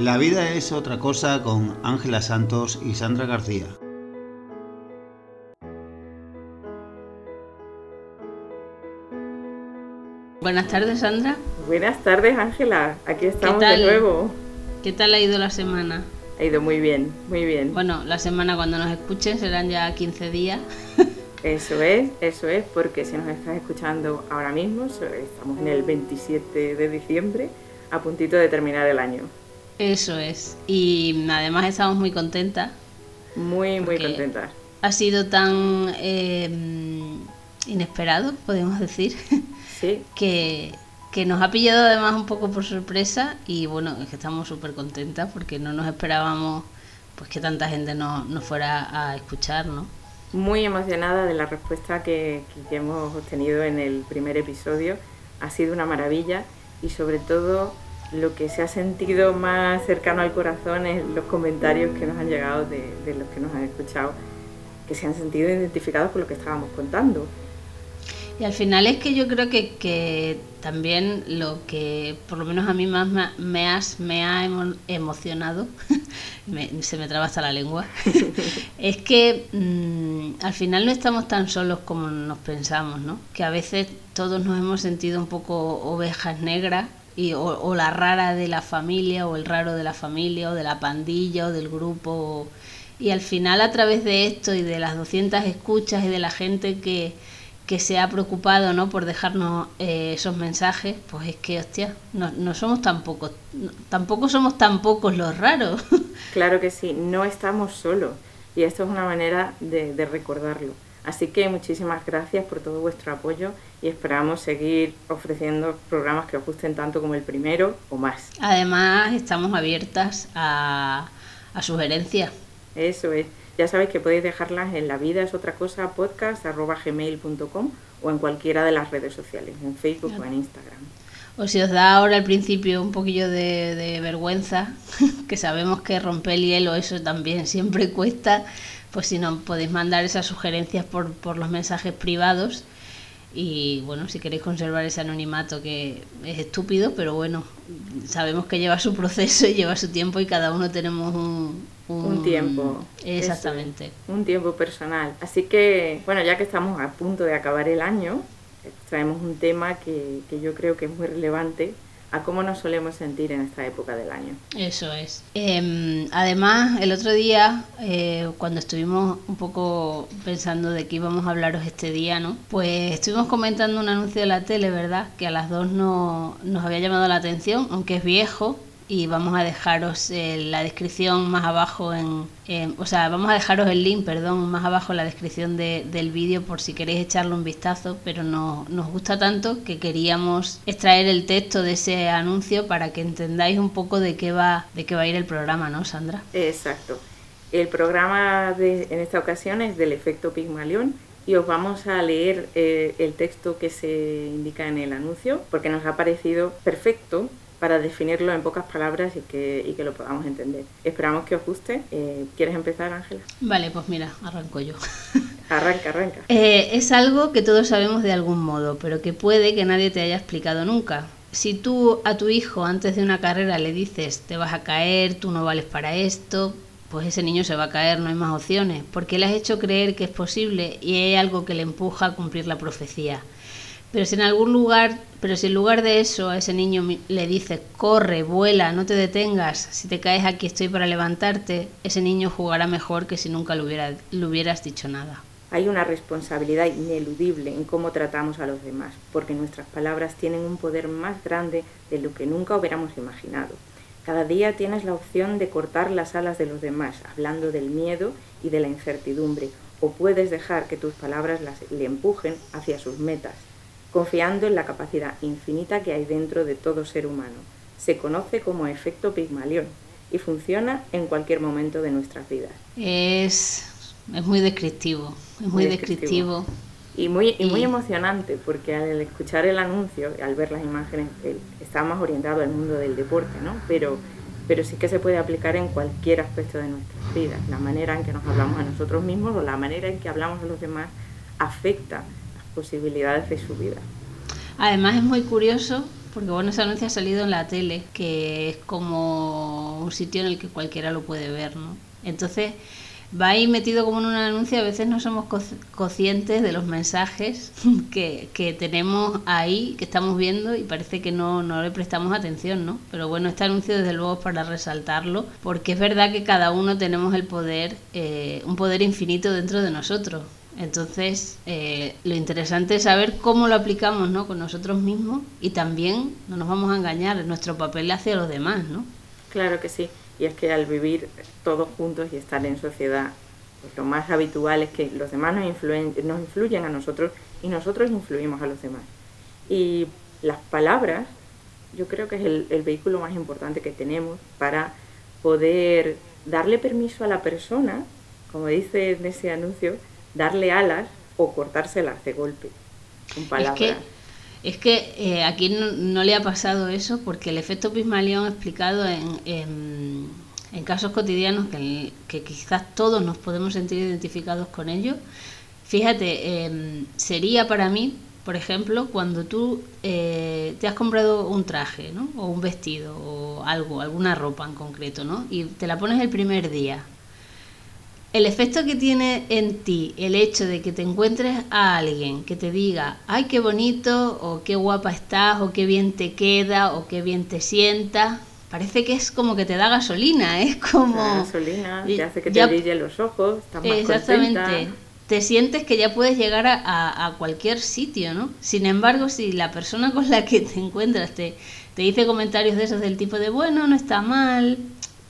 La vida es otra cosa con Ángela Santos y Sandra García. Buenas tardes, Sandra. Buenas tardes, Ángela. Aquí estamos de nuevo. ¿Qué tal ha ido la semana? Ha ido muy bien, muy bien. Bueno, la semana cuando nos escuchen serán ya 15 días. Eso es, eso es, porque si nos estás escuchando ahora mismo, estamos en el 27 de diciembre, a puntito de terminar el año. Eso es. Y además estamos muy contentas. Muy, muy contentas. Ha sido tan eh, inesperado, podemos decir. Sí. que, que nos ha pillado además un poco por sorpresa y bueno, es que estamos súper contentas porque no nos esperábamos pues que tanta gente nos, nos fuera a escuchar, ¿no? Muy emocionada de la respuesta que, que hemos obtenido en el primer episodio. Ha sido una maravilla y sobre todo lo que se ha sentido más cercano al corazón es los comentarios que nos han llegado de, de los que nos han escuchado, que se han sentido identificados con lo que estábamos contando. Y al final es que yo creo que, que también lo que por lo menos a mí más me, has, me ha emocionado, se me traba hasta la lengua, es que mmm, al final no estamos tan solos como nos pensamos, ¿no? Que a veces todos nos hemos sentido un poco ovejas negras y, o, o, la rara de la familia o el raro de la familia o de la pandilla o del grupo. O, y al final a través de esto y de las 200 escuchas y de la gente que que se ha preocupado ¿no? por dejarnos eh, esos mensajes, pues es que, hostia, no, no somos tan pocos, tampoco somos tan pocos los raros. Claro que sí, no estamos solos y esto es una manera de, de recordarlo. Así que muchísimas gracias por todo vuestro apoyo y esperamos seguir ofreciendo programas que os gusten tanto como el primero o más. Además, estamos abiertas a, a sugerencias. Eso es. Ya sabéis que podéis dejarlas en la vida es otra cosa podcast arroba gmail.com o en cualquiera de las redes sociales, en Facebook claro. o en Instagram. O si os da ahora al principio un poquillo de, de vergüenza, que sabemos que romper el hielo eso también siempre cuesta, pues si no podéis mandar esas sugerencias por, por los mensajes privados y bueno, si queréis conservar ese anonimato que es estúpido, pero bueno, sabemos que lleva su proceso y lleva su tiempo y cada uno tenemos un, un, un tiempo. Exactamente. Un tiempo personal. Así que, bueno, ya que estamos a punto de acabar el año, traemos un tema que, que yo creo que es muy relevante a cómo nos solemos sentir en esta época del año. Eso es. Eh, además, el otro día, eh, cuando estuvimos un poco pensando de que íbamos a hablaros este día, ¿no? Pues estuvimos comentando un anuncio de la tele, ¿verdad? Que a las dos no, nos había llamado la atención, aunque es viejo, y vamos a dejaros eh, la descripción más abajo en, o sea, vamos a dejaros el link, perdón, más abajo en la descripción de, del vídeo por si queréis echarle un vistazo, pero no, nos gusta tanto que queríamos extraer el texto de ese anuncio para que entendáis un poco de qué va, de qué va a ir el programa, ¿no, Sandra? Exacto. El programa de, en esta ocasión es del efecto Pigmalión y os vamos a leer eh, el texto que se indica en el anuncio porque nos ha parecido perfecto para definirlo en pocas palabras y que, y que lo podamos entender. Esperamos que os guste. Eh, ¿Quieres empezar, Ángela? Vale, pues mira, arranco yo. arranca, arranca. Eh, es algo que todos sabemos de algún modo, pero que puede que nadie te haya explicado nunca. Si tú a tu hijo antes de una carrera le dices te vas a caer, tú no vales para esto, pues ese niño se va a caer, no hay más opciones, porque le has hecho creer que es posible y hay algo que le empuja a cumplir la profecía. Pero si en algún lugar, pero si en lugar de eso a ese niño le dices, corre, vuela, no te detengas, si te caes aquí estoy para levantarte, ese niño jugará mejor que si nunca le, hubiera, le hubieras dicho nada. Hay una responsabilidad ineludible en cómo tratamos a los demás, porque nuestras palabras tienen un poder más grande de lo que nunca hubiéramos imaginado. Cada día tienes la opción de cortar las alas de los demás, hablando del miedo y de la incertidumbre, o puedes dejar que tus palabras las, le empujen hacia sus metas, confiando en la capacidad infinita que hay dentro de todo ser humano. Se conoce como efecto Pigmalión y funciona en cualquier momento de nuestras vidas. Es, es muy descriptivo, es muy, muy descriptivo. descriptivo. Y muy, y muy emocionante porque al escuchar el anuncio, al ver las imágenes, está más orientado al mundo del deporte, ¿no? Pero, pero sí que se puede aplicar en cualquier aspecto de nuestras vidas. La manera en que nos hablamos a nosotros mismos o la manera en que hablamos a los demás afecta posibilidades de su vida. Además es muy curioso porque bueno, ese anuncio ha salido en la tele, que es como un sitio en el que cualquiera lo puede ver, ¿no? Entonces, va ahí metido como en un anuncio, a veces no somos conscientes de los mensajes que, que, tenemos ahí, que estamos viendo y parece que no, no le prestamos atención, ¿no? Pero bueno, este anuncio desde luego es para resaltarlo, porque es verdad que cada uno tenemos el poder, eh, un poder infinito dentro de nosotros. Entonces, eh, lo interesante es saber cómo lo aplicamos ¿no? con nosotros mismos y también no nos vamos a engañar, nuestro papel hacia los demás, ¿no? Claro que sí y es que al vivir todos juntos y estar en sociedad, pues lo más habitual es que los demás nos, influyen, nos influyen a nosotros y nosotros influimos a los demás. Y las palabras, yo creo que es el, el vehículo más importante que tenemos para poder darle permiso a la persona, como dice en ese anuncio, darle alas o cortárselas de golpe con palabras. Es que eh, aquí no, le ha pasado eso porque el efecto Pismalión explicado en, en, casos cotidianos que, que, quizás todos nos podemos sentir identificados con ellos. Fíjate, em, sería para mí, por ejemplo, cuando tú eh, te has comprado un traje, ¿no? O un vestido, o algo, alguna ropa en concreto, ¿no? Y te la pones el primer día el efecto que tiene en ti el hecho de que te encuentres a alguien que te diga, ay, qué bonito, o qué guapa estás, o qué bien te queda, o qué bien te sienta, parece que es como que te da gasolina, es como... gasolina, te hace que te brillen los ojos, estás más Exactamente. Te sientes que ya puedes llegar a, cualquier sitio, ¿no? Sin embargo, si la persona con la que te encuentras te, te dice comentarios de esos del tipo de, bueno, no está mal,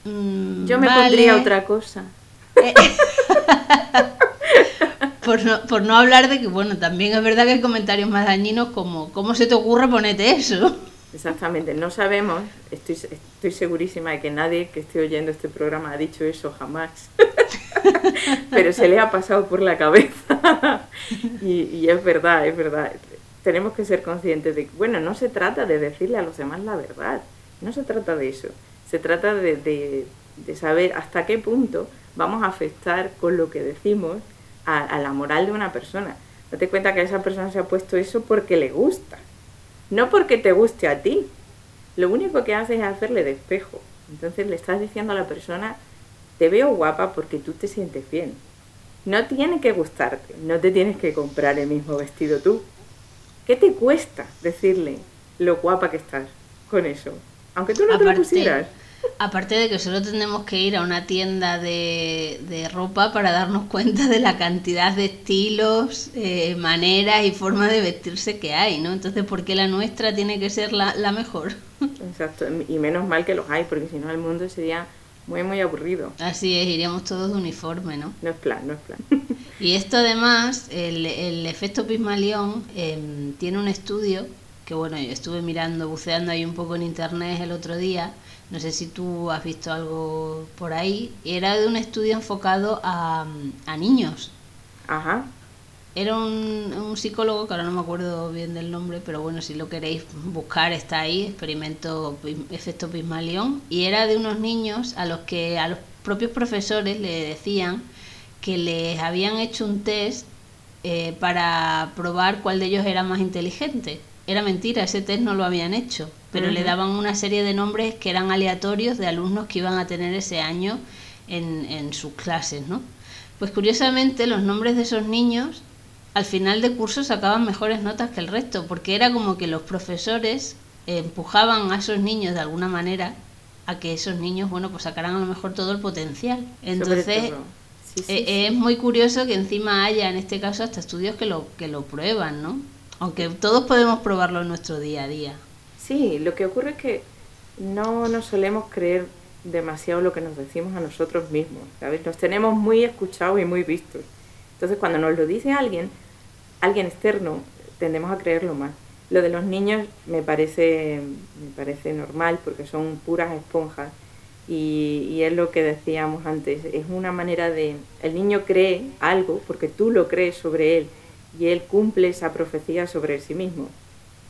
mm, Yo me pondría otra cosa. por, no, hablar de que, bueno, también es verdad que hay comentarios más dañinos como, ¿cómo se te ocurre ponerte eso? Exactamente, no sabemos, estoy, estoy segurísima de que nadie que esté oyendo este programa ha dicho eso jamás, pero se le ha pasado por la cabeza y, es verdad, es verdad. Tenemos que ser conscientes de que, bueno, no se trata de decirle a los demás la verdad, no se trata de eso, se trata de, de saber hasta qué punto vamos a afectar con lo que decimos a, la moral de una persona. Date cuenta que esa persona se ha puesto eso porque le gusta, no porque te guste a ti. Lo único que haces es hacerle de espejo. Entonces le estás diciendo a la persona, te veo guapa porque tú te sientes bien. No tiene que gustarte, no te tienes que comprar el mismo vestido tú. ¿Qué te cuesta decirle lo guapa que estás con eso? Aunque tú no te lo pusieras. Aparte de que solo tenemos que ir a una tienda de, de ropa para darnos cuenta de la cantidad de estilos, eh, maneras y formas de vestirse que hay, ¿no? Entonces, ¿por qué la nuestra tiene que ser la, la mejor? Exacto, y menos mal que los hay, porque si no el mundo sería muy, muy aburrido. Así es, iríamos todos de uniforme, ¿no? No es plan, no es plan. Y esto además, el, el efecto Pismalión em, tiene un estudio que, bueno, yo estuve mirando, buceando ahí un poco en internet el otro día, no sé si tú has visto algo por ahí, era de un estudio enfocado a, niños. Ajá. Era un, psicólogo, que ahora no me acuerdo bien del nombre, pero bueno, si lo queréis buscar está ahí, experimento efecto Pismalión, y era de unos niños a los que a los propios profesores le decían que les habían hecho un test eh, para probar cuál de ellos era más inteligente. Era mentira, ese test no lo habían hecho, pero le daban una serie de nombres que eran aleatorios de alumnos que iban a tener ese año en, en sus clases, ¿no? Pues curiosamente los nombres de esos niños al final de curso sacaban mejores notas que el resto, porque era como que los profesores empujaban a esos niños de alguna manera a que esos niños, bueno, pues sacaran a lo mejor todo el potencial. Entonces, e, es muy curioso que encima haya en este caso hasta estudios que lo que lo prueban, ¿no? Aunque todos podemos probarlo en nuestro día a día. Sí, lo que ocurre es que no nos solemos creer demasiado lo que nos decimos a nosotros mismos, ¿sabes? Nos tenemos muy escuchados y muy vistos. Entonces, cuando nos lo dice alguien, alguien externo, tendemos a creerlo más. Lo de los niños me parece, me parece normal porque son puras esponjas y, y, es lo que decíamos antes, es una manera de... El niño cree algo porque tú lo crees sobre él y él cumple esa profecía sobre sí mismo,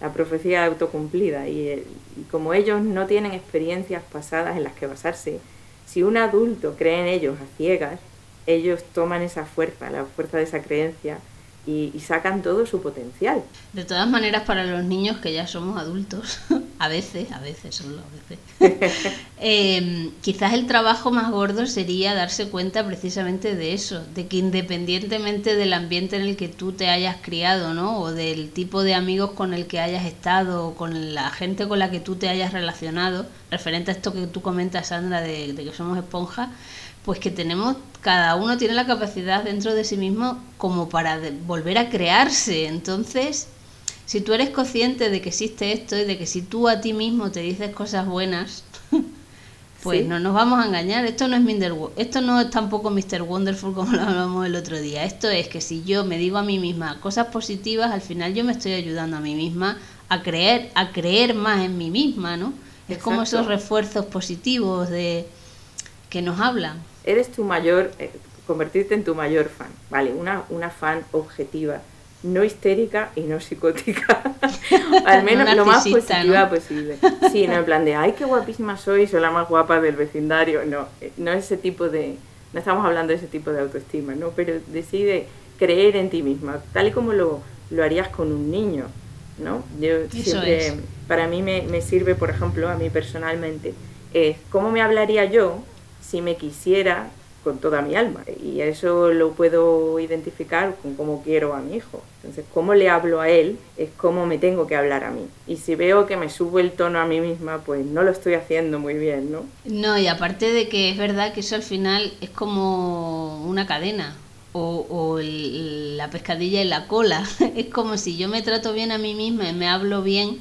la profecía autocumplida. Y, y como ellos no tienen experiencias pasadas en las que basarse, si un adulto cree en ellos a ciegas, ellos toman esa fuerza, la fuerza de esa creencia, y, sacan todo su potencial. De todas maneras, para los niños que ya somos adultos, a veces, a veces, solo a veces. Em, quizás el trabajo más gordo sería darse cuenta precisamente de eso, de que independientemente del ambiente en el que tú te hayas criado, ¿no? O del tipo de amigos con el que hayas estado, o con la gente con la que tú te hayas relacionado, referente a esto que tú comentas, Sandra, de, de que somos esponjas, pues que tenemos, cada uno tiene la capacidad dentro de sí mismo como para volver a crearse. Entonces, si tú eres consciente de que existe esto y de que si tú a ti mismo te dices cosas buenas, pues no nos vamos a engañar. Esto no es Minder, esto no es tampoco Mr. Wonderful como lo hablamos el otro día. Esto es que si yo me digo a mí misma cosas positivas, al final yo me estoy ayudando a mí misma a creer, a creer más en mí misma, ¿no? Es como esos refuerzos positivos de que nos hablan. Eres tu mayor, eh, convertirte en tu mayor fan, ¿vale? Una, una fan objetiva no histérica y no psicótica. Al menos lo más positiva posible. Sí, no en plan de, ay, qué guapísima soy, soy la más guapa del vecindario. No, eh, no ese tipo de, no estamos hablando de ese tipo de autoestima, ¿no? Pero decide creer en ti misma, tal y como lo, lo harías con un niño, ¿no? Yo siempre, para mí me, me, sirve, por ejemplo, a mí personalmente, es cómo me hablaría yo si me quisiera con toda mi alma y eso lo puedo identificar con cómo quiero a mi hijo. Entonces, cómo le hablo a él es cómo me tengo que hablar a mí. Y si veo que me subo el tono a mí misma, pues no lo estoy haciendo muy bien, ¿no? No, y aparte de que es verdad que eso al final es como una cadena. O, la pescadilla en la cola. es como si yo me trato bien a mí misma y me hablo bien,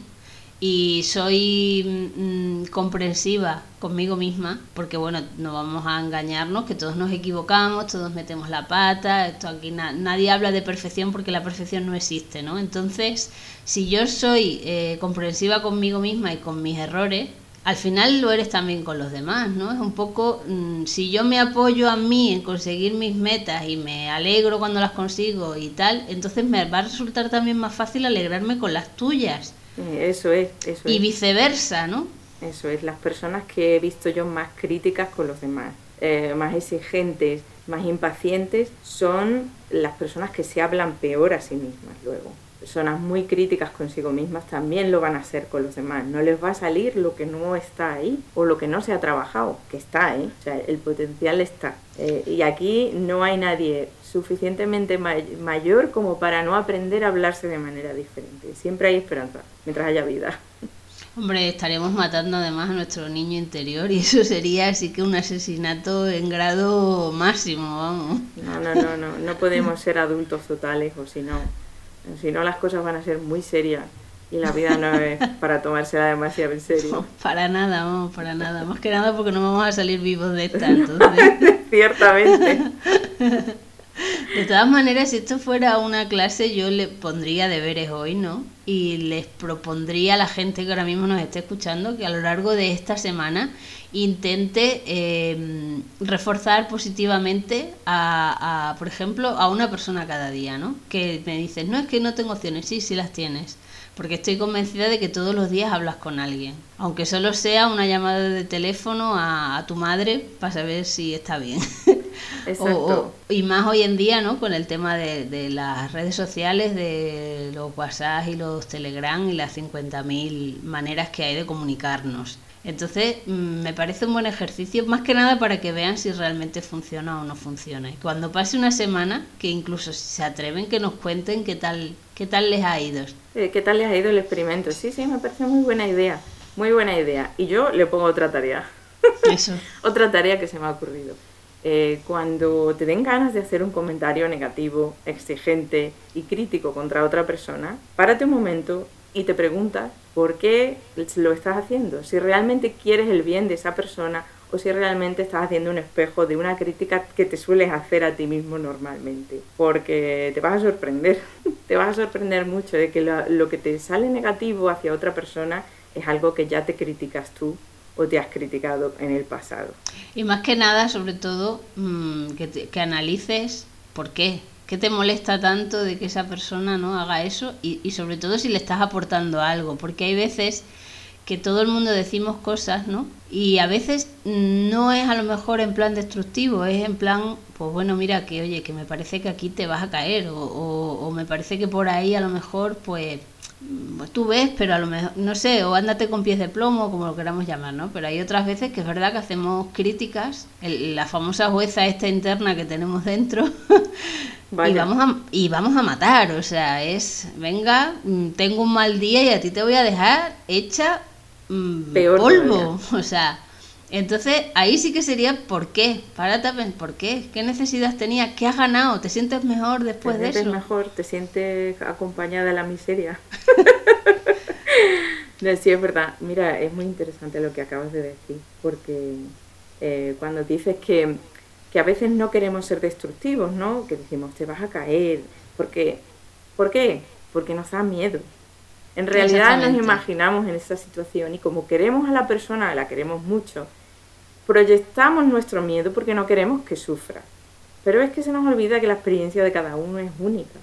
y soy mm, comprensiva conmigo misma, porque bueno, no vamos a engañarnos, que todos nos equivocamos, todos metemos la pata, esto aquí nadie habla de perfección porque la perfección no existe, ¿no? Entonces, si yo soy eh, comprensiva conmigo misma y con mis errores, al final lo eres también con los demás, ¿no? Es un poco, mm, si yo me apoyo a mí en conseguir mis metas y me alegro cuando las consigo y tal, entonces me va a resultar también más fácil alegrarme con las tuyas eso es, eso Y viceversa, ¿no? Eso es, las personas que he visto yo más críticas con los demás, eh, más exigentes, más impacientes, son las personas que se hablan peor a sí mismas luego. Personas muy críticas consigo mismas también lo van a hacer con los demás. No les va a salir lo que no está ahí o lo que no se ha trabajado, que está ahí. O sea, el potencial está. Eh, y aquí no hay nadie suficientemente mayor como para no aprender a hablarse de manera diferente. Siempre hay esperanza, mientras haya vida. Hombre, estaríamos matando además a nuestro niño interior y eso sería así que un asesinato en grado máximo, vamos. No, no, no, no, no podemos ser adultos totales o si no, si no las cosas van a ser muy serias y la vida no es para tomársela demasiado en serio. para nada, vamos, para nada. Más que nada porque no vamos a salir vivos de esta, entonces. Ciertamente. De todas maneras, si esto fuera una clase, yo le pondría deberes hoy, ¿no? Y les propondría a la gente que ahora mismo nos esté escuchando que a lo largo de esta semana intente eh, reforzar positivamente a, a, por ejemplo, a una persona cada día, ¿no? Que me dices, no es que no tengo opciones, sí, sí las tienes porque estoy convencida de que todos los días hablas con alguien, aunque solo sea una llamada de teléfono a, tu madre para saber si está bien. Exacto. y más hoy en día, ¿no? Con el tema de, de las redes sociales, de los WhatsApp y los Telegram y las 50.000 maneras que hay de comunicarnos. Entonces, mm, me parece un buen ejercicio, más que nada para que vean si realmente funciona o no funciona. Y cuando pase una semana, que incluso si se atreven, que nos cuenten qué tal, qué tal les ha ido. Eh, ¿Qué tal les ha ido el experimento? Sí, sí, me parece muy buena idea. Muy buena idea. Y yo le pongo otra tarea. Eso. otra tarea que se me ha ocurrido. Eh, cuando te den ganas de hacer un comentario negativo, exigente y crítico contra otra persona, párate un momento y te preguntas por qué lo estás haciendo, si realmente quieres el bien de esa persona o si realmente estás haciendo un espejo de una crítica que te sueles hacer a ti mismo normalmente. Porque te vas a sorprender, te vas a sorprender mucho de que lo, que te sale negativo hacia otra persona es algo que ya te criticas tú o te has criticado en el pasado. Y más que nada, sobre todo, mm, que, que analices por qué, ¿Qué te molesta tanto de que esa persona no haga eso? Y, y, sobre todo si le estás aportando algo, porque hay veces que todo el mundo decimos cosas, ¿no? Y a veces no es a lo mejor en plan destructivo, es en plan, pues bueno, mira, que oye, que me parece que aquí te vas a caer, o, o, o me parece que por ahí a lo mejor, pues pues tú ves, pero a lo mejor, no sé, o ándate con pies de plomo, como lo queramos llamar, ¿no? Pero hay otras veces que es verdad que hacemos críticas, la famosa jueza esta interna que tenemos dentro, y, vamos a, y vamos a matar, o sea, es, venga, mm, tengo un mal día y a ti te voy a dejar hecha mm, polvo, o sea... Entonces ahí sí que sería ¿por qué? Párate ¿por qué? ¿Qué necesidad tenía? ¿Qué has ganado? ¿Te sientes mejor después de eso? Te sientes mejor, te sientes acompañada de la miseria. sí, es verdad. Mira, es muy interesante lo que acabas de decir, porque eh, cuando dices que, que, a veces no queremos ser destructivos, ¿no? Que decimos, te vas a caer, porque, ¿por qué? Porque nos da miedo. En realidad nos imaginamos en esa situación y como queremos a la persona, la queremos mucho, proyectamos nuestro miedo porque no queremos que sufra. Pero es que se nos olvida que la experiencia de cada uno es única.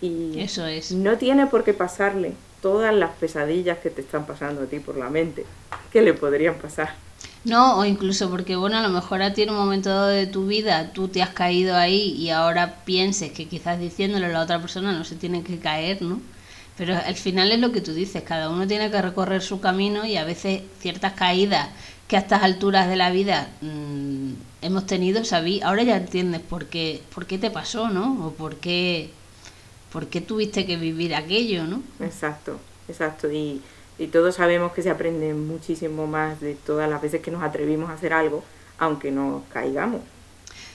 Y Eso es. no tiene por qué pasarle todas las pesadillas que te están pasando a ti por la mente, que le podrían pasar. No, o incluso porque, bueno, a lo mejor a ti en un momento dado de tu vida tú te has caído ahí y ahora pienses que quizás diciéndole a la otra persona no se tiene que caer, ¿no? Pero al final es lo que tú dices, cada uno tiene que recorrer su camino y a veces ciertas caídas que a estas alturas de la vida mm, hemos tenido, sabí, ahora ya entiendes por qué, por qué te pasó, ¿no? O por qué, por qué tuviste que vivir aquello, ¿no? Exacto, exacto. Y, y todos sabemos que se aprende muchísimo más de todas las veces que nos atrevimos a hacer algo, aunque no caigamos.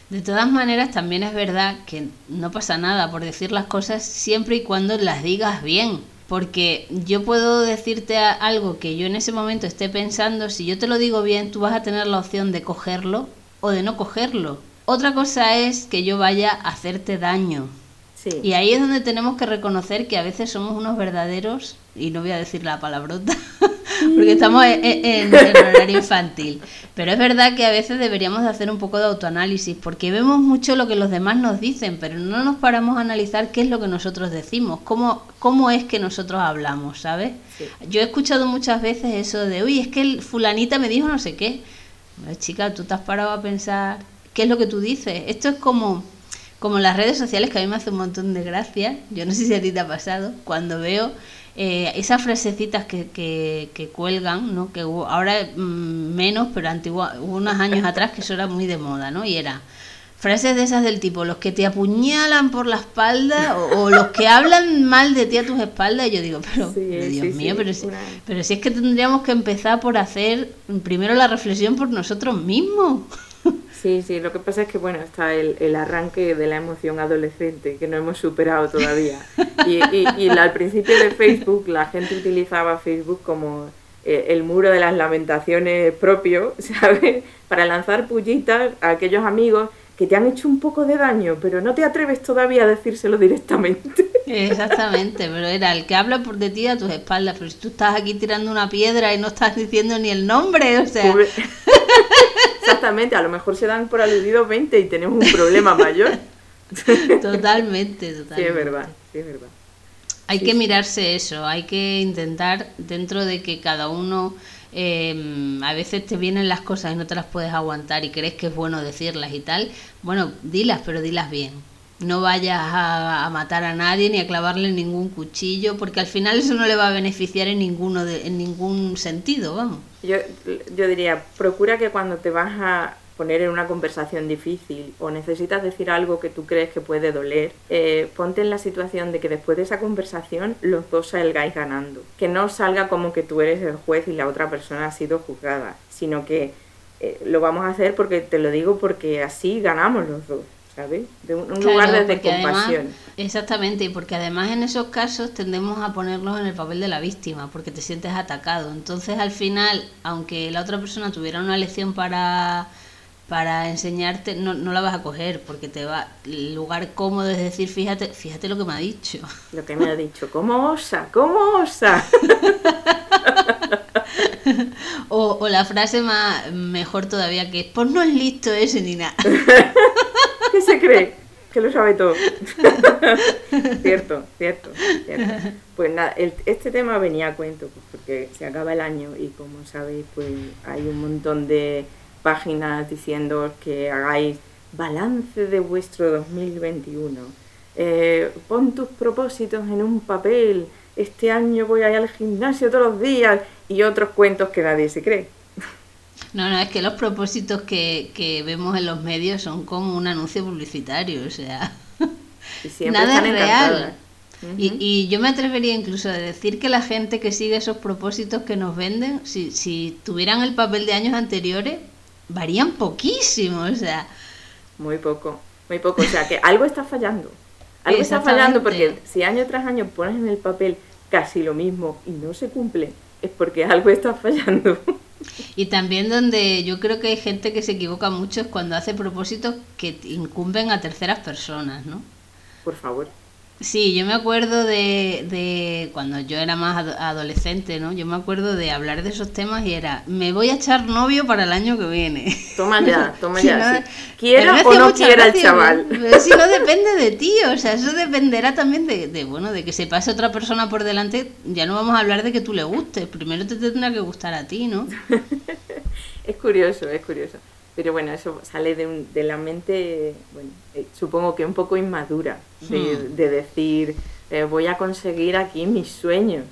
De todas maneras, también es verdad que no pasa nada por decir las cosas siempre y cuando las digas bien porque yo puedo decirte algo que yo en ese momento esté pensando, si yo te lo digo bien, tú vas a tener la opción de cogerlo o de no cogerlo. Otra cosa es que yo vaya a hacerte daño. Y ahí es donde tenemos que reconocer que a veces somos unos verdaderos, y no voy a decir la palabrota, porque estamos en, horario infantil, pero es verdad que a veces deberíamos de hacer un poco de autoanálisis, porque vemos mucho lo que los demás nos dicen, pero no nos paramos a analizar qué es lo que nosotros decimos, cómo, cómo es que nosotros hablamos, ¿sabes? Yo he escuchado muchas veces eso de, uy, es que el fulanita me dijo no sé qué. chica, tú te has parado a pensar, ¿qué es lo que tú dices? Esto es como como las redes sociales, que a mí me hace un montón de gracia, yo no sé si a ti te ha pasado, cuando veo eh, esas frasecitas que, que, cuelgan, ¿no? que hubo, ahora mm, menos, pero antiguo, hubo unos años atrás que eso era muy de moda, ¿no? Y era frases de esas del tipo, los que te apuñalan por la espalda o, los que hablan mal de ti a tus espaldas, y yo digo, pero, Dios mío, pero, si, pero si es que tendríamos que empezar por hacer primero la reflexión por nosotros mismos. Sí, sí, lo que pasa es que bueno, está el, el arranque de la emoción adolescente que no hemos superado todavía. Y, y, al principio de Facebook la gente utilizaba Facebook como eh, el muro de las lamentaciones propio, ¿sabes? Para lanzar pullitas a aquellos amigos que te han hecho un poco de daño, pero no te atreves todavía a decírselo directamente. Exactamente, pero era el que habla por de ti a tus espaldas, pero si tú estás aquí tirando una piedra y no estás diciendo ni el nombre, o sea... Exactamente, a lo mejor se dan por aludidos 20 y tenemos un problema mayor. Totalmente, totalmente. Sí, es verdad, sí, es verdad. Hay que mirarse eso, hay que intentar, dentro de que cada uno, em, a veces te vienen las cosas y no te las puedes aguantar y crees que es bueno decirlas y tal, bueno, dilas, pero dilas bien. No vayas a, matar a nadie ni a clavarle ningún cuchillo, porque al final eso no le va a beneficiar en, ninguno de, en ningún sentido, vamos. Yo, yo diría, procura que cuando te vas a poner en una conversación difícil o necesitas decir algo que tú crees que puede doler, eh, ponte en la situación de que después de esa conversación los dos salgáis ganando. Que no salga como que tú eres el juez y la otra persona ha sido juzgada, sino que eh, lo vamos a hacer porque te lo digo porque así ganamos los dos. ¿Sabes? De un, lugar de compasión. exactamente, y porque además en esos casos tendemos a ponernos en el papel de la víctima, porque te sientes atacado. Entonces al final, aunque la otra persona tuviera una lección para para enseñarte no, no la vas a coger porque te va el lugar cómodo es decir fíjate fíjate lo que me ha dicho lo que me ha dicho cómo osa cómo osa o, o, la frase más mejor todavía que es pues no es listo ese ni nada ¿Qué se cree? Que lo sabe todo. cierto, cierto, Pues nada, este tema venía a cuento, pues porque se acaba el año y como sabéis, pues hay un montón de páginas diciendo que hagáis balance de vuestro 2021. Eh, pon tus propósitos en un papel este año voy a ir al gimnasio todos los días y otros cuentos que nadie se cree. No, no, es que los propósitos que, que vemos en los medios son como un anuncio publicitario, o sea, nada es real. y, y, yo me atrevería incluso a decir que la gente que sigue esos propósitos que nos venden, si, si tuvieran el papel de años anteriores, varían poquísimo, o sea. Muy poco, muy poco, o sea que algo está fallando. Algo está fallando porque si año tras año pones en el papel casi lo mismo y no se cumple, es porque algo está fallando. Y también donde yo creo que hay gente que se equivoca mucho es cuando hace propósitos que incumben a terceras personas, ¿no? Por favor. Sí, yo me acuerdo de, de cuando yo era más adolescente, ¿no? Yo me acuerdo de hablar de esos temas y era, me voy a echar novio para el año que viene. Toma ya, toma ya. quiera o no quiera el chaval. Pero si no depende de ti, o sea, eso dependerá también de, de, bueno, de que se pase otra persona por delante. Ya no vamos a hablar de que tú le gustes, primero te tendrá que gustar a ti, ¿no? es curioso, es curioso. Pero bueno, eso sale de, un, de la mente, bueno, eh, supongo que un poco inmadura, de, hmm. decir, eh, voy a conseguir aquí mis sueños,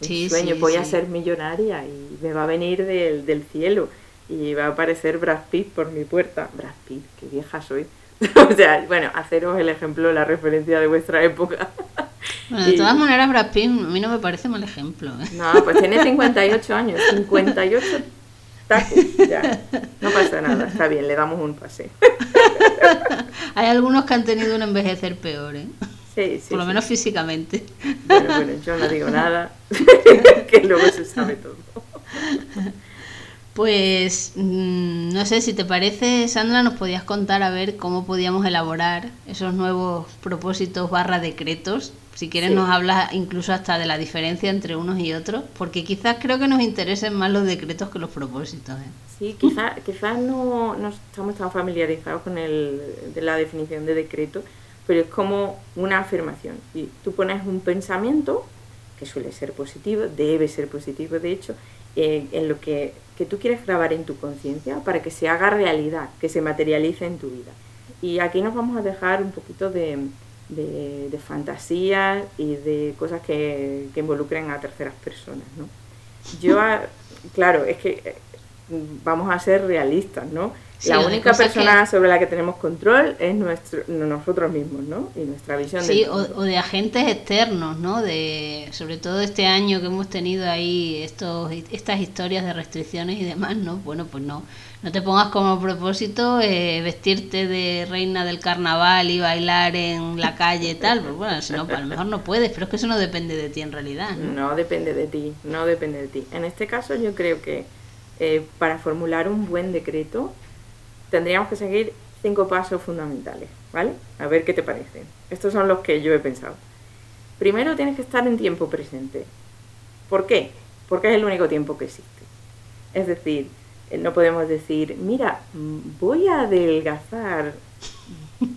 mis sueños, voy a ser millonaria y me va a venir del, del cielo y va a aparecer Brad Pitt por mi puerta. Brad Pitt, qué vieja soy. o sea, bueno, haceros el ejemplo, la referencia de vuestra época. Bueno, de todas maneras, Brad Pitt a mí no me parece mal ejemplo. ¿eh? No, pues tiene 58 años, 58 ya, no pasa nada, está bien, le damos un pase. Hay algunos que han tenido un envejecer peor, ¿eh? Sí, sí. Por lo menos físicamente. Bueno, bueno, yo no digo nada, que luego se sabe todo. Pues mm, no sé si te parece, Sandra, nos podías contar a ver cómo podíamos elaborar esos nuevos propósitos barra decretos si quieres nos hablas incluso hasta de la diferencia entre unos y otros, porque quizás creo que nos interesen más los decretos que los propósitos. ¿eh? Sí, quizás quizás no, no, estamos tan familiarizados con el, de la definición de decreto, pero es como una afirmación. Y tú pones un pensamiento, que suele ser positivo, debe ser positivo de hecho, eh, en lo que, que tú quieres grabar en tu conciencia para que se haga realidad, que se materialice en tu vida. Y aquí nos vamos a dejar un poquito de de, de fantasías y de cosas que, que, involucren a terceras personas, ¿no? Yo, claro, es que eh, vamos a ser realistas, ¿no? la única persona sobre la que tenemos control es nuestro, nosotros mismos, ¿no? Y nuestra visión. Sí, o, o, de agentes externos, ¿no? De, sobre todo este año que hemos tenido ahí estos, estas historias de restricciones y demás, ¿no? Bueno, pues no, no te pongas como propósito eh, vestirte de reina del carnaval y bailar en la calle y tal. Pues bueno, si no, a lo mejor no puedes, pero es que eso no depende de ti en realidad. No, no depende de ti, no depende de ti. En este caso yo creo que eh, para formular un buen decreto tendríamos que seguir cinco pasos fundamentales, ¿vale? A ver qué te parecen. Estos son los que yo he pensado. Primero tienes que estar en tiempo presente. ¿Por qué? Porque es el único tiempo que existe. Es decir, no podemos decir, mira, voy a adelgazar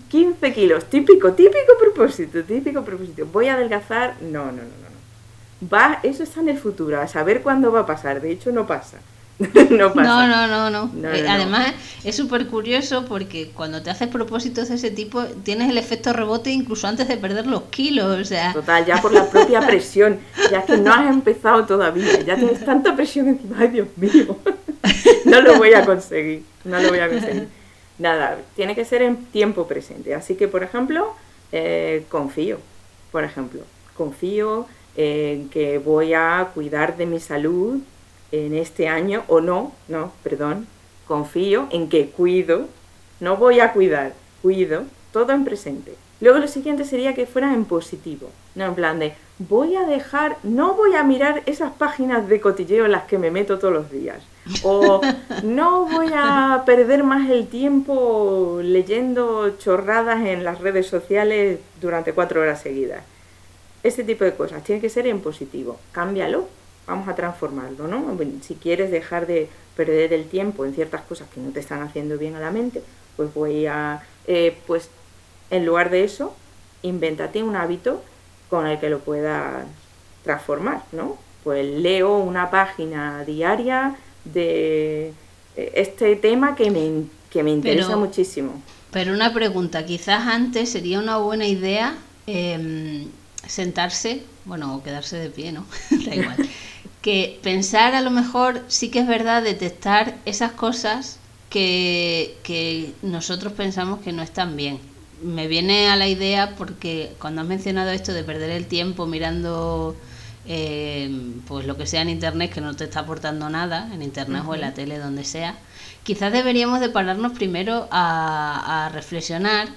15 kilos, típico, típico propósito, típico propósito, voy a adelgazar, no, no, no, no. Va, eso está en el futuro, a saber cuándo va a pasar, de hecho no pasa. no, no, no, no, eh, Además, es súper curioso porque cuando te haces propósitos de ese tipo, tienes el efecto rebote incluso antes de perder los kilos. O sea. Total, ya por la propia presión, ya que no has empezado todavía, ya tienes tanta presión encima, ay Dios mío, no lo voy a conseguir, no lo voy a conseguir. Nada, tiene que ser en tiempo presente. Así que, por ejemplo, eh, confío, por ejemplo, confío en que voy a cuidar de mi salud en este año, o no, no, perdón, confío en que cuido, no voy a cuidar, cuido, todo en presente. Luego lo siguiente sería que fuera en positivo, no en plan de voy a dejar, no voy a mirar esas páginas de cotilleo en las que me meto todos los días. O no voy a perder más el tiempo leyendo chorradas en las redes sociales durante cuatro horas seguidas. Ese tipo de cosas tiene que ser en positivo. Cámbialo vamos a transformarlo, ¿no? Si quieres dejar de perder el tiempo en ciertas cosas que no te están haciendo bien a la mente, pues voy a, eh, pues en lugar de eso, invéntate un hábito con el que lo puedas transformar, ¿no? Pues leo una página diaria de eh, este tema que me, que me interesa muchísimo. Pero una pregunta, quizás antes sería una buena idea em, sentarse, bueno, o quedarse de pie, ¿no? da igual. Que pensar a lo mejor sí que es verdad detectar esas cosas que, que nosotros pensamos que no están bien. Me viene a la idea porque cuando has mencionado esto de perder el tiempo mirando eh, pues lo que sea en internet que no te está aportando nada, en internet o en la tele, donde sea, quizás deberíamos de pararnos primero a, a reflexionar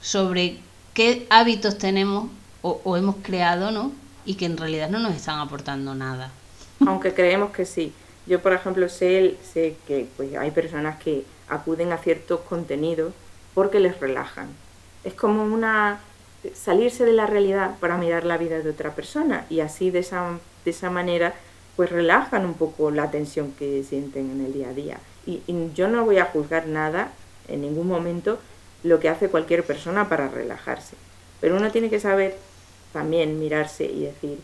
sobre qué hábitos tenemos o, hemos creado, ¿no? Y que en realidad no nos están aportando nada. Aunque creemos que sí. Yo, por ejemplo, sé, sé que pues, hay personas que acuden a ciertos contenidos porque les relajan. Es como una salirse de la realidad para mirar la vida de otra persona y así de esa, de esa manera pues relajan un poco la tensión que sienten en el día a día. y yo no voy a juzgar nada en ningún momento lo que hace cualquier persona para relajarse. Pero uno tiene que saber también mirarse y decir,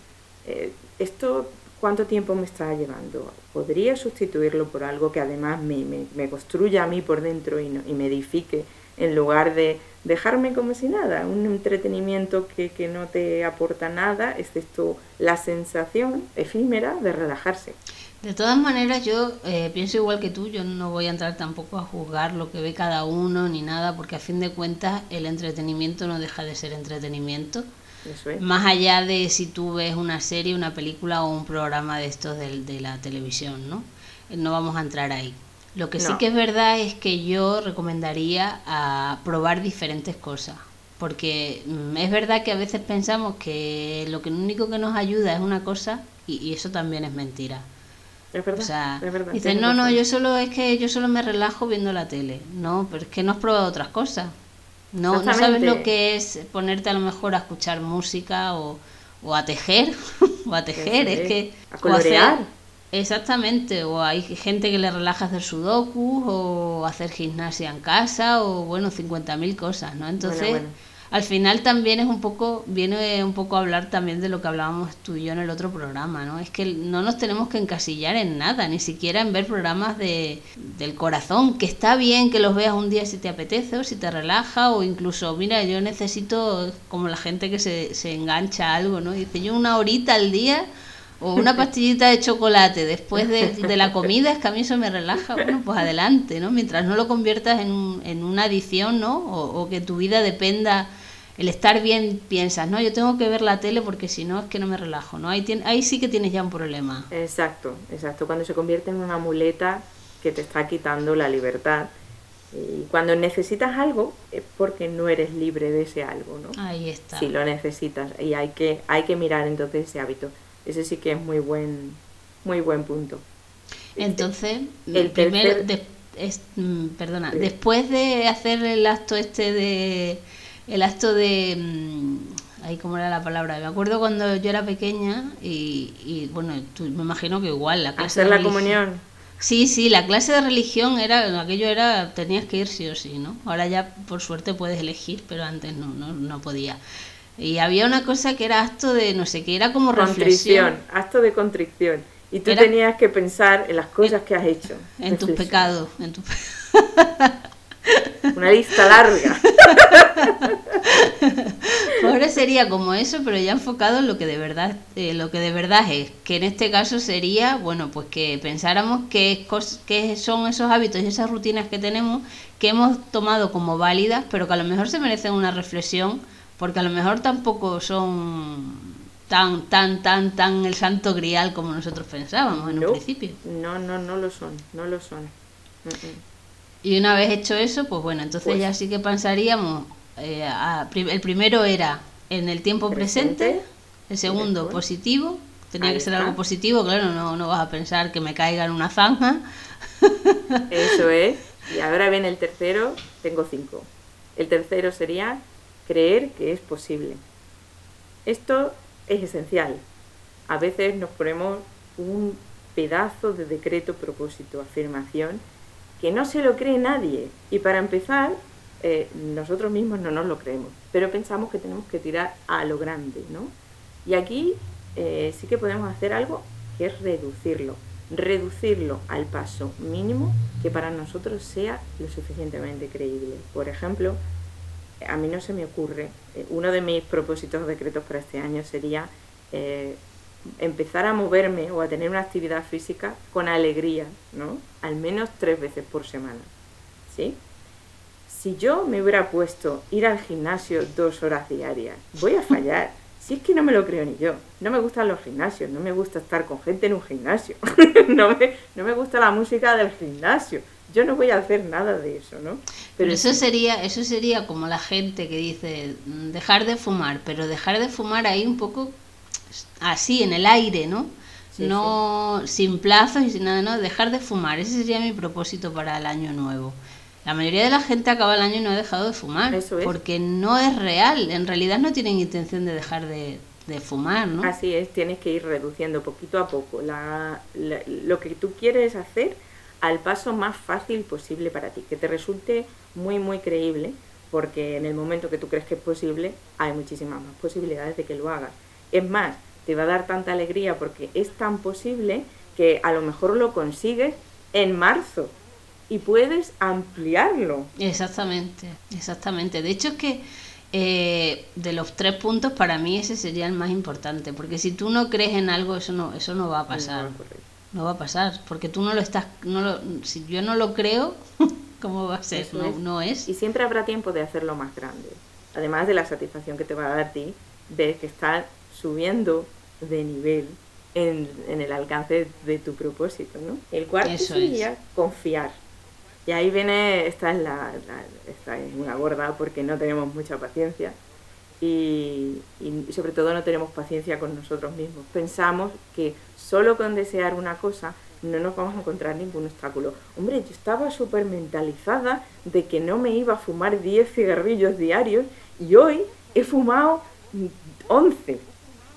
eh, ¿esto cuánto tiempo me está llevando? ¿Podría sustituirlo por algo que además me, me, construya a mí por dentro y, y, me edifique en lugar de dejarme como si nada? Un entretenimiento que, que no te aporta nada, excepto la sensación efímera de relajarse. De todas maneras, yo eh, pienso igual que tú, yo no voy a entrar tampoco a juzgar lo que ve cada uno ni nada, porque a fin de cuentas el entretenimiento no deja de ser entretenimiento. Más allá de si tú ves una serie, una película o un programa de estos de, de la televisión, ¿no? No vamos a entrar ahí. Lo que sí que es verdad es que yo recomendaría a probar diferentes cosas, porque mm, es verdad que a veces pensamos que lo que único que nos ayuda es una cosa y eso también es mentira es verdad, o sea, Dice, no, no, yo solo es que yo solo me relajo viendo la tele. No, pero es que no has probado otras cosas. No, no sabes lo que es ponerte a lo mejor a escuchar música o, o a tejer, o a tejer, es, que... A colorear. Exactamente, o hay gente que le relaja hacer sudoku o hacer gimnasia en casa o bueno, 50.000 cosas, ¿no? Entonces al final también es un poco, viene un poco a hablar también de lo que hablábamos tú y yo en el otro programa, ¿no? Es que no nos tenemos que encasillar en nada, ni siquiera en ver programas de, del corazón, que está bien que los veas un día si te apetece o si te relaja o incluso, mira, yo necesito, como la gente que se, se engancha a algo, ¿no? Dice, yo una horita al día o una pastillita de chocolate después de, la comida, es que a mí eso me relaja, bueno, pues adelante, ¿no? Mientras no lo conviertas en, en una adicción, ¿no? O, o, que tu vida dependa el estar bien piensas, no, yo tengo que ver la tele porque si no es que no me relajo, ¿no? Ahí, ahí sí que tienes ya un problema. Exacto, exacto, cuando se convierte en una muleta que te está quitando la libertad. Y cuando necesitas algo es porque no eres libre de ese algo, ¿no? Ahí está. Si lo necesitas y hay que hay que mirar entonces ese hábito. Ese sí que es muy buen muy buen punto. Entonces, el primero es, mm, perdona, después de hacer el acto este de el acto de... Mm, ahí cómo era la palabra. Me acuerdo cuando yo era pequeña y, bueno, me imagino que igual la clase... Hacer la comunión. Sí, sí, la clase de religión era, aquello era, tenías que ir sí o sí, ¿no? Ahora ya por suerte puedes elegir, pero antes no, no, no podía. Y había una cosa que era acto de no sé qué, era como reflexión. acto de contrición. Y tú tenías que pensar en las cosas que has hecho. En tus pecados, en tus Una lista larga. Ahora sería como eso, pero ya enfocado en lo que de verdad, eh, lo que de verdad es, que en este caso sería, bueno, pues que pensáramos qué, qué son esos hábitos y esas rutinas que tenemos que hemos tomado como válidas, pero que a lo mejor se merecen una reflexión, porque a lo mejor tampoco son tan, tan, tan, tan el santo grial como nosotros pensábamos en un principio. No, no, no lo son, no lo son. Y una vez hecho eso, pues bueno, entonces pues ya sí que pensaríamos, eh, el primero era en el tiempo presente, el segundo positivo, tenía que ser algo positivo, claro, no, no vas a pensar que me caiga en una zanja. Eso es. Y ahora viene el tercero, tengo cinco. El tercero sería creer que es posible. Esto es esencial. A veces nos ponemos un pedazo de decreto, propósito, afirmación que no se lo cree nadie. Y para empezar, eh, nosotros mismos no nos lo creemos, pero pensamos que tenemos que tirar a lo grande, ¿no? Y aquí eh, sí que podemos hacer algo que es reducirlo, reducirlo al paso mínimo que para nosotros sea lo suficientemente creíble. Por ejemplo, a mí no se me ocurre. Eh, uno de mis propósitos decretos para este año sería eh, empezar a moverme o a tener una actividad física con alegría, ¿no? Al menos tres veces por semana, ¿sí? Si yo me hubiera puesto ir al gimnasio dos horas diarias, voy a fallar. Si es que no me lo creo ni yo. No me gustan los gimnasios, no me gusta estar con gente en un gimnasio. no, me, no me gusta la música del gimnasio. Yo no voy a hacer nada de eso, ¿no? Pero eso sería, eso sería como la gente que dice mm, dejar de fumar, pero dejar de fumar ahí un poco así en el aire, ¿no? no sin plazos y sin nada, no, dejar de fumar. Ese sería mi propósito para el año nuevo. La mayoría de la gente acaba el año y no ha dejado de fumar, porque no es real. En realidad no tienen intención de dejar de, fumar, ¿no? Así es, tienes que ir reduciendo poquito a poco. lo que tú quieres hacer al paso más fácil posible para ti, que te resulte muy, muy creíble, porque en el momento que tú crees que es posible, hay muchísimas más posibilidades de que lo hagas. Es más, te va a dar tanta alegría porque es tan posible que a lo mejor lo consigues en marzo y puedes ampliarlo. Exactamente, exactamente. De hecho es que eh, de los tres puntos para mí ese sería el más importante, porque si tú no crees en algo eso no eso no va a pasar. No, va a pasar, porque tú no lo estás, no lo, si yo no lo creo, ¿cómo va a ser? No es. no es. Y siempre habrá tiempo de hacerlo más grande. Además de la satisfacción que te va a dar a ti de que estás subiendo de nivel en, el alcance de tu propósito, ¿no? El cuarto sería confiar. Y ahí viene, esta es, la, esta es una gorda porque no tenemos mucha paciencia y, y, sobre todo no tenemos paciencia con nosotros mismos. Pensamos que solo con desear una cosa no nos vamos a encontrar ningún obstáculo. Hombre, yo estaba súper mentalizada de que no me iba a fumar 10 cigarrillos diarios y hoy he fumado 11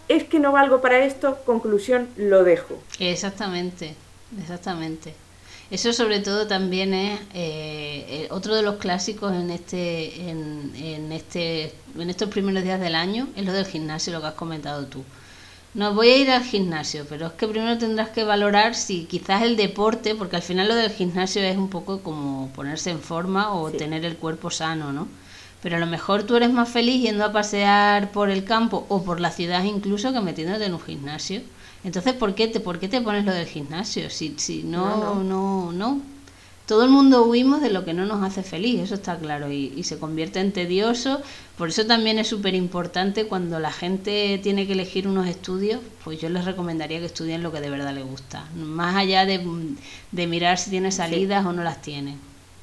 es que no valgo para esto, conclusión, lo dejo. Exactamente, exactamente. Eso sobre todo también es eh, eh, otro de los clásicos en este, en, en, este, en estos primeros días del año, es lo del gimnasio, lo que has comentado tú. No voy a ir al gimnasio, pero es que primero tendrás que valorar si quizás el deporte, porque al final lo del gimnasio es un poco como ponerse en forma o tener el cuerpo sano, ¿no? Pero a lo mejor tú eres más feliz yendo a pasear por el campo o por la ciudad incluso que metiéndote en un gimnasio. Entonces, ¿por qué te, por qué te pones lo del gimnasio? Si, si no, no, no, Todo el mundo huimos de lo que no nos hace feliz, eso está claro, y, y se convierte en tedioso. Por eso también es súper importante cuando la gente tiene que elegir unos estudios, pues yo les recomendaría que estudien lo que de verdad les gusta, más allá de, de mirar si tiene salidas o no las tiene.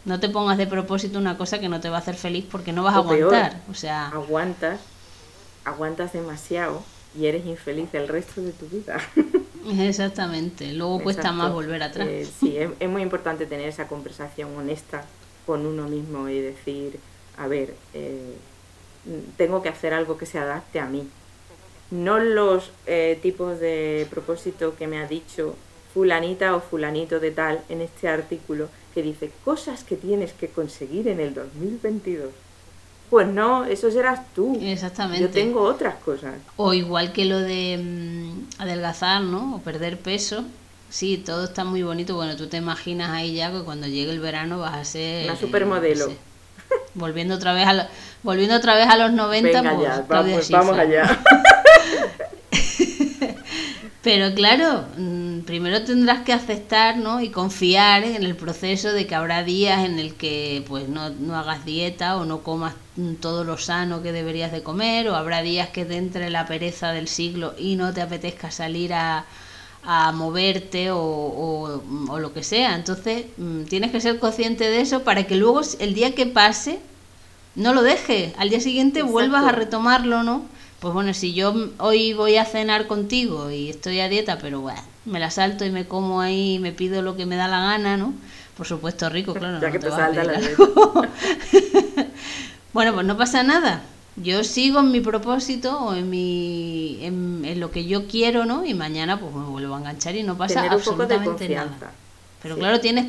No te pongas de propósito una cosa que no te va a hacer feliz porque no vas a aguantar. o sea, aguantas, aguantas demasiado y eres infeliz el resto de tu vida. Exactamente. Luego cuesta más volver atrás. Eh, sí, es, muy importante tener esa conversación honesta con uno mismo y decir, a ver, eh, tengo que hacer algo que se adapte a mí. No los eh, tipos de propósito que me ha dicho fulanita o fulanito de tal en este artículo, que dice cosas que tienes que conseguir en el 2022. Pues no, eso serás tú. Exactamente. Yo tengo otras cosas. O igual que lo de mm, adelgazar, ¿no? O perder peso. Sí, todo está muy bonito. Bueno, tú te imaginas ahí ya que cuando llegue el verano vas a ser... Una supermodelo. volviendo otra vez a volviendo otra vez a los 90 Venga pues, ya, vamos, vamos allá Pero claro, mm, primero tendrás que aceptar ¿no? y confiar en el proceso de que habrá días en el que pues no, no hagas dieta o no comas todo lo sano que deberías de comer o habrá días que te entre la pereza del siglo y no te apetezca salir a, a moverte o, o, lo que sea. Entonces mm, tienes que ser consciente de eso para que luego el día que pase no lo dejes, al día siguiente vuelvas a retomarlo, ¿no? pues bueno, si yo hoy voy a cenar contigo y estoy a dieta, pero bueno, me la salto y me como ahí, me pido lo que me da la gana, ¿no? Por supuesto, rico, claro. Ya que te, salta la Bueno, pues no pasa nada. Yo sigo en mi propósito o en mi en, lo que yo quiero, ¿no? Y mañana pues me vuelvo a enganchar y no pasa absolutamente nada. Pero claro, tienes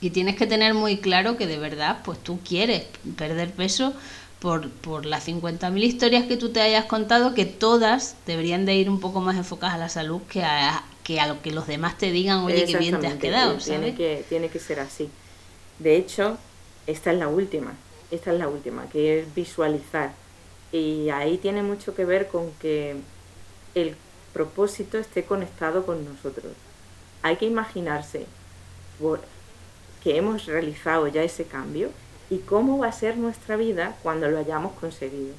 y tienes que tener muy claro que de verdad pues tú quieres perder peso por, por las 50.000 historias que tú te hayas contado, que todas deberían de ir un poco más enfocadas a la salud que a, que a lo que los demás te digan, oye, qué bien te has quedado. Tiene, que, tiene que ser así. De hecho, esta es la última. Esta es la última, que es visualizar. Y ahí tiene mucho que ver con que el propósito esté conectado con nosotros. Hay que imaginarse que hemos realizado ya ese cambio y cómo va a ser nuestra vida cuando lo hayamos conseguido.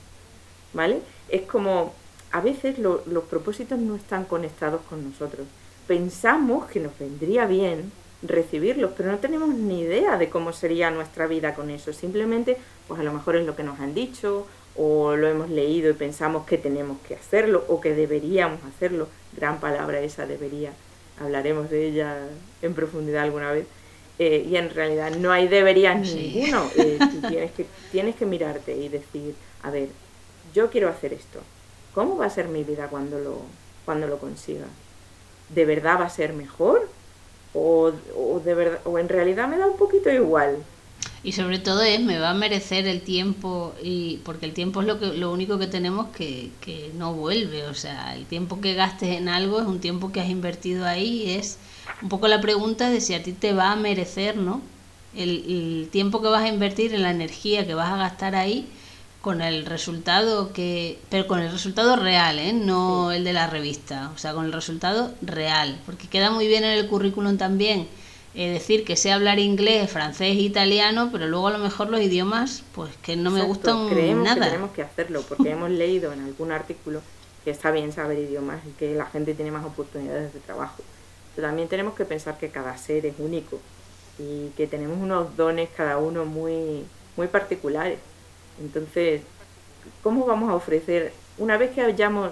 ¿Vale? Es como, a veces los propósitos no están conectados con nosotros. Pensamos que nos vendría bien recibirlos, pero no tenemos ni idea de cómo sería nuestra vida con eso. Simplemente, pues a lo mejor es lo que nos han dicho, o lo hemos leído y pensamos que tenemos que hacerlo, o que deberíamos hacerlo. Gran palabra esa, debería. Hablaremos de ella en profundidad alguna vez. Eh, y en realidad no hay deberías ninguno. Eh, tienes que, tienes que mirarte y decir, a ver, yo quiero hacer esto. ¿Cómo va a ser mi vida cuando lo, cuando lo consiga? ¿De verdad va a ser mejor? ¿O, o, de verdad, o en realidad me da un poquito igual? Y sobre todo es, me va a merecer el tiempo, y porque el tiempo es lo, que, lo único que tenemos que, que no vuelve. O sea, el tiempo que gastes en algo es un tiempo que has invertido ahí es un poco la pregunta de si a ti te va a merecer, ¿no? El tiempo que vas a invertir en la energía que vas a gastar ahí con el resultado que pero con el resultado real ¿eh? no el de la revista o sea con el resultado real porque queda muy bien en el currículum también eh, decir que sé hablar inglés francés italiano pero luego a lo mejor los idiomas pues que no me gustan creemos nada. que tenemos que hacerlo porque hemos leído en algún artículo que está bien saber idiomas y que la gente tiene más oportunidades de trabajo. Pero también tenemos que pensar que cada ser es único y que tenemos unos dones cada uno muy muy particulares entonces, ¿cómo vamos a ofrecer, una vez que hayamos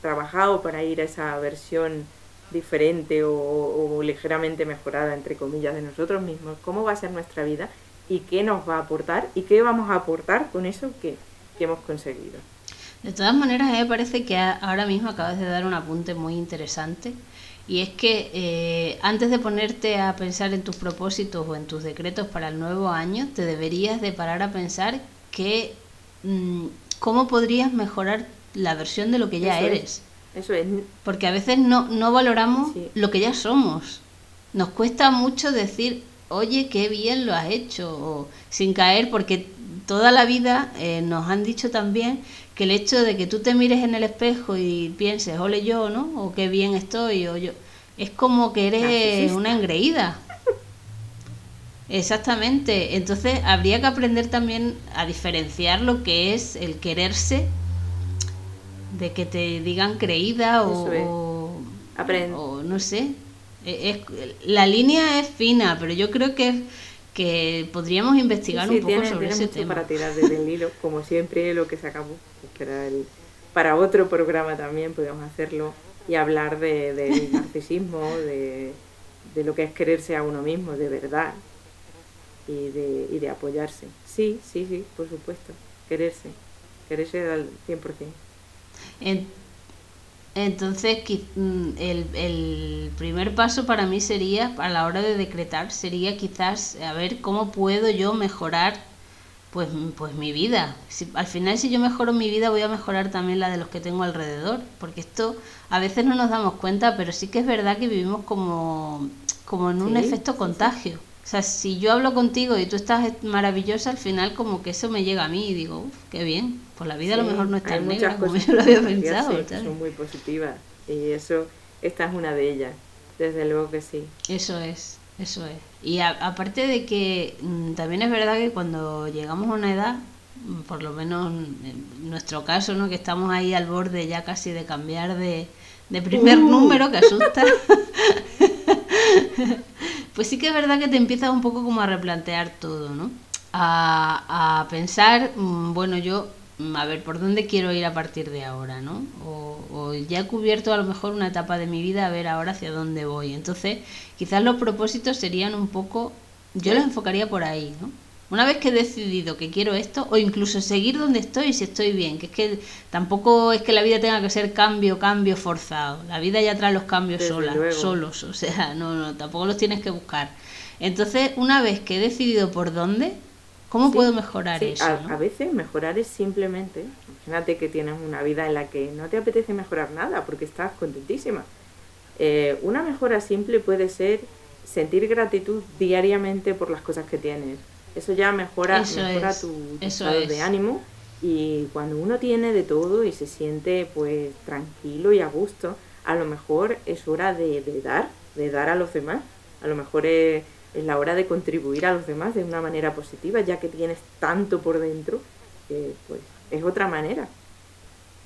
trabajado para ir a esa versión diferente o, ligeramente mejorada, entre comillas, de nosotros mismos, cómo va a ser nuestra vida y qué nos va a aportar y qué vamos a aportar con eso que, hemos conseguido? De todas maneras, me parece que ahora mismo acabas de dar un apunte muy interesante. Y es que eh, antes de ponerte a pensar en tus propósitos o en tus decretos para el nuevo año, te deberías de parar a pensar que mm, cómo podrías mejorar la versión de lo que ya eres. eso es. Porque a veces no, no valoramos lo que ya somos. Nos cuesta mucho decir, oye, qué bien lo has hecho, sin caer, porque toda la vida eh, nos han dicho también que el hecho de que tú te mires en el espejo y pienses, ole yo, ¿no? O qué bien estoy, o yo, es como que eres una engreída. Exactamente. Entonces habría que aprender también a diferenciar lo que es el quererse de que te digan creída o, o, no sé. E, es, la línea es fina, pero yo creo que, que podríamos investigar un poco sobre ese tema. para tirar desde el hilo, como siempre lo que sacamos, para, el, para otro programa también podemos hacerlo y hablar de, del narcisismo, de, de lo que es quererse a uno mismo, de verdad, y de, y de apoyarse. Sí, sí, sí, por supuesto. Quererse. Quererse al 100%. entonces, mm, el, el primer paso para mí sería, a la hora de decretar, sería quizás a ver cómo puedo yo mejorar pues, pues mi vida. Si, al final, si yo mejoro mi vida, voy a mejorar también la de los que tengo alrededor. Porque esto a veces no nos damos cuenta, pero sí que es verdad que vivimos como, como en un efecto contagio. O sea, si yo hablo contigo y tú estás maravillosa, al final como que eso me llega a mí y digo, uff, qué bien. Pues la vida a lo mejor no es tan negra como yo lo había pensado. son muy positivas y eso, esta es una de ellas, desde luego que sí. Eso es, eso es. Y aparte de que mm, también es verdad que cuando llegamos a una edad, mm, por lo menos en nuestro caso, ¿no? que estamos ahí al borde ya casi de cambiar de, de primer uh. número, que asusta. pues sí que es verdad que te empiezas un poco como a replantear todo, ¿no? A, pensar, mm, bueno, yo, mm, a ver, ¿por dónde quiero ir a partir de ahora, ¿no? O, ya he cubierto a lo mejor una etapa de mi vida, a ver ahora hacia dónde voy. Entonces, quizás los propósitos serían un poco, yo los enfocaría por ahí, ¿no? Una vez que he decidido que quiero esto, o incluso seguir donde estoy si estoy bien, que es que tampoco es que la vida tenga que ser cambio, cambio forzado. La vida ya trae los cambios sola, solos, o sea, no, no, tampoco los tienes que buscar. Entonces, una vez que he decidido por dónde, ¿cómo puedo mejorar eso? A, veces mejorar es simplemente, imagínate que tienes una vida en la que no te apetece mejorar nada porque estás contentísima. Eh, una mejora simple puede ser sentir gratitud diariamente por las cosas que tienes Eso ya mejora, mejora tu, estado de ánimo y cuando uno tiene de todo y se siente pues tranquilo y a gusto, a lo mejor es hora de, dar, de dar a los demás. A lo mejor es, es, la hora de contribuir a los demás de una manera positiva, ya que tienes tanto por dentro, pues es otra manera.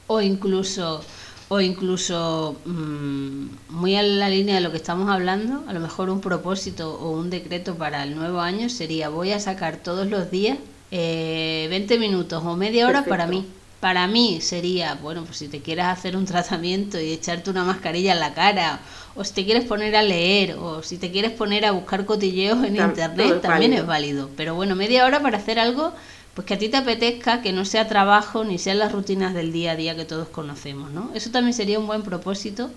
O incluso o incluso mm, muy a la línea de lo que estamos hablando, a lo mejor un propósito o un decreto para el nuevo año sería voy a sacar todos los días eh, 20 minutos o media hora para mí. Para mí sería, bueno, pues si te quieres hacer un tratamiento y echarte una mascarilla en la cara, o si te quieres poner a leer, o si te quieres poner a buscar cotilleos en internet, también es válido. Pero bueno, media hora para hacer algo pues que a ti te apetezca, que no sea trabajo ni sean las rutinas del día a día que todos conocemos, ¿no? Eso también sería un buen propósito.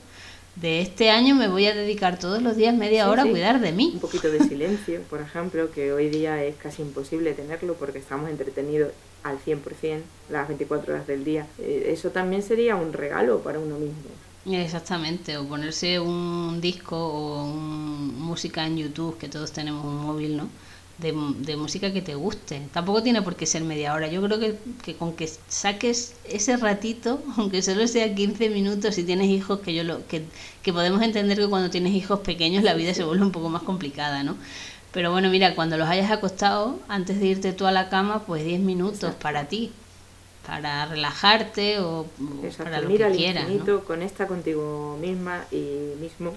De este año me voy a dedicar todos los días media hora a cuidar de mí. Un poquito de silencio, por ejemplo, que hoy día es casi imposible tenerlo porque estamos entretenidos al 100% las 24 horas del día. Eh, eso también sería un regalo para uno mismo. Exactamente, o ponerse un disco o música en YouTube, que todos tenemos un móvil, ¿no? De, música que te guste. Tampoco tiene por qué ser media hora. Yo creo que, que, con que saques ese ratito, aunque solo sea 15 minutos, si tienes hijos, que yo lo que, que podemos entender que cuando tienes hijos pequeños la vida se vuelve un poco más complicada, ¿no? Pero bueno, mira, cuando los hayas acostado, antes de irte tú a la cama, pues 10 minutos para ti, para relajarte o, para lo Mira que quieras. ¿no? Conecta contigo misma y mismo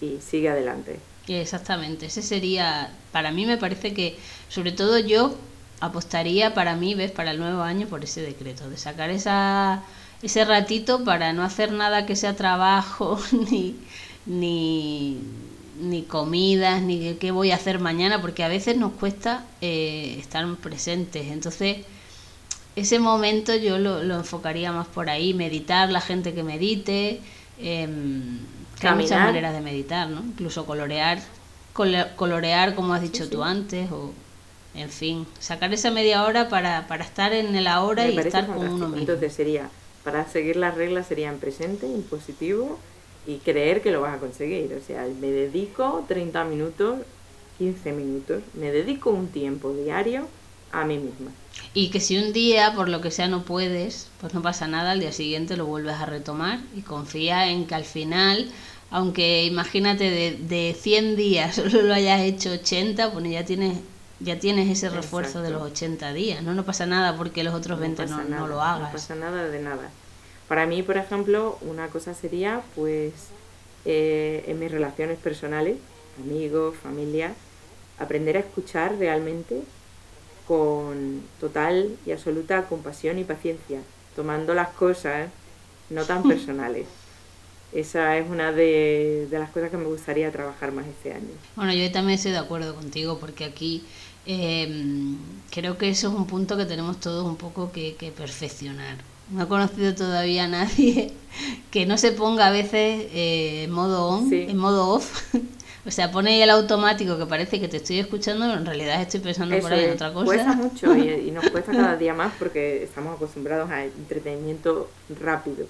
y sigue adelante. Exactamente, ese sería, para mí me parece que, sobre todo yo apostaría para mí, ves, para el nuevo año por ese decreto, de sacar esa, ese ratito para no hacer nada que sea trabajo, ni, ni, ni comidas, ni qué voy a hacer mañana, porque a veces nos cuesta eh, estar presentes. Entonces, ese momento yo lo, lo, enfocaría más por ahí, meditar, la gente que medite. Eh, hay muchas maneras de meditar, ¿no? Incluso colorear, colorear como has dicho tú antes, o en fin, sacar esa media hora para, para estar en el ahora y estar con uno mismo. Entonces sería, para seguir las reglas sería en presente, en positivo y creer que lo vas a conseguir. O sea, me dedico 30 minutos, 15 minutos, me dedico un tiempo diario a mí misma. Y que si un día, por lo que sea, no puedes, pues no pasa nada, al día siguiente lo vuelves a retomar y confía en que al final, aunque imagínate de, de 100 días solo lo hayas hecho 80, pues ya tienes ya tienes ese refuerzo de los 80 días, ¿no? No pasa nada porque los otros 20 no, no, lo hagas. No pasa nada de nada. Para mí, por ejemplo, una cosa sería, pues, eh, en mis relaciones personales, amigos, familia, aprender a escuchar realmente con total y absoluta compasión y paciencia, tomando las cosas no tan personales. Esa es una de, las cosas que me gustaría trabajar más este año. Bueno, yo también estoy de acuerdo contigo porque aquí em, creo que eso es un punto que tenemos todos un poco que, perfeccionar. No he conocido todavía a nadie que no se ponga a veces eh, en modo on, en modo off, o sea, pone ahí el automático que parece que te estoy escuchando, pero en realidad estoy pensando por ahí en otra cosa. Cuesta mucho y, nos cuesta cada día más porque estamos acostumbrados a entretenimiento rápido.